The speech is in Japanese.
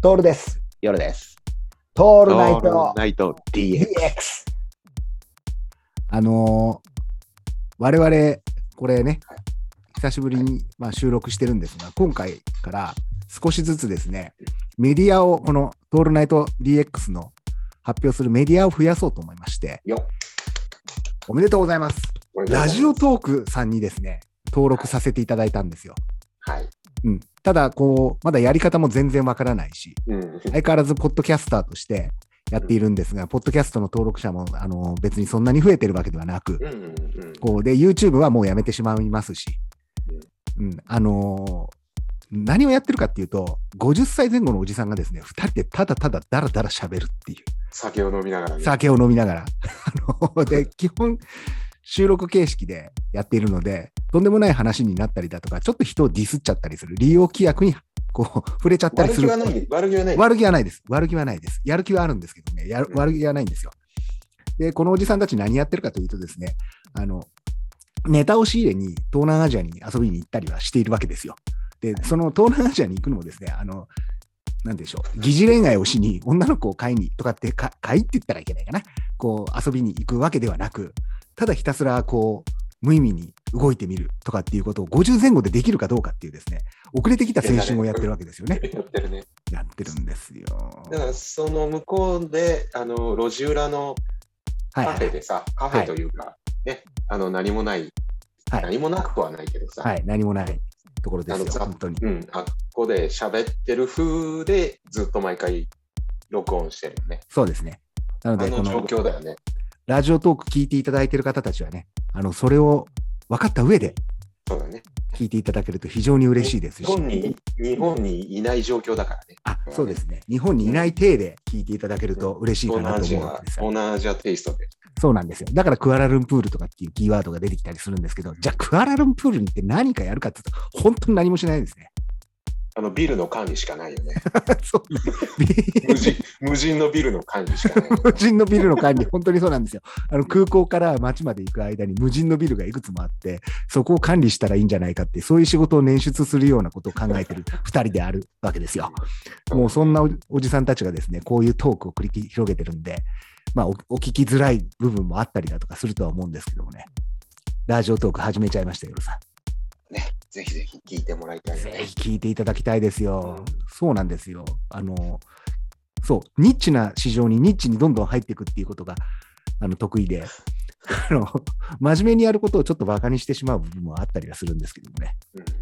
トールです。夜です。トーオルナイトナイト DX。あのー我々、これね、久しぶりに、まあ、収録してるんですが、今回から少しずつですね、メディアを、このトールナイト DX の発表するメディアを増やそうと思いまして、よおめでとうございます。っラジオトークさんにですね、登録させていただいたんですよ。はい。うん、ただ、こう、まだやり方も全然わからないし、うん。相変わらずポッドキャスターとしてやっているんですが、ポッドキャストの登録者もあの別にそんなに増えてるわけではなく、うんうんうん。こうで YouTube はもうやめてしまいますし、うんあのー何をやってるかっていうと、50歳前後のおじさんがですね、2人でただただだらだら喋るっていう、酒を飲みながらね。酒を飲みながら。あので、基本、収録形式でやっているので、とんでもない話になったりだとか、ちょっと人をディスっちゃったりする、利用規約にこう触れちゃったりする悪気はない。悪気はない。悪気はないです。悪気はないです。やる気はあるんですけどね、やる悪気はないんですよ。で、このおじさんたち何やってるかというとですね、あの、ネタを仕入れに東南アジアに遊びに行ったりはしているわけですよ。で、その東南アジアに行くのもですね、あの、なんでしょう、疑似恋愛をしに、女の子を買いにとかってか、買いって言ったらいけないかな、こう遊びに行くわけではなく、ただひたすらこう、無意味に動いてみるとかっていうことを50前後でできるかどうかっていうですね、遅れてきた青春をやってるわけですよね。やってるね。やってるんですよ。だから、その向こうで、あの、路地裏のはいカフェでさ、カフェというか、ね、あの、何もない、はい何もなくはないけどさ、はい、何もないところですよ、あのざ本当に。うん、あっこで喋ってる風で、ずっと毎回録音してるよね。そうですね。なので、こあの状の況だよね。ラジオトーク聞いていただいている方たちはね、あのそれを分かった上でそうだね。聞いていただけると非常に嬉しいですし、日本に、日本にいない状況だからね。あそうですね、日本にいない体で聞いていただけると嬉しいかなと思うんです、よ。東南アジアテイストで。そうなんですよ。だからクアラルンプールとかっていうキーワードが出てきたりするんですけど、じゃあクアラルンプールに行って何かやるかっていうと、本当に何もしないですね。あのビルの管理しかないよね。そうね無人無人のビルの管理しかないよね、無人のビルの管理、本当にそうなんですよ。あの空港から街まで行く間に無人のビルがいくつもあって、そこを管理したらいいんじゃないかって、そういう仕事を捻出するようなことを考えてる 2人であるわけですよ。もうそんなおおじさんたちがですね、こういうトークを繰り広げてるんで、まあお、お聞きづらい部分もあったりだとかするとは思うんですけどもね。ラジオトーク始めちゃいましたよ、さね、ぜひぜひ聞いてもらいたいね。ぜひ聞いていただきたいですよ。うんそうなんですよ。あの、そう、ニッチな市場にニッチにどんどん入っていくっていうことがあの得意で、あの真面目にやることをちょっとバカにしてしまう部分もあったりはするんですけどもね。うんうん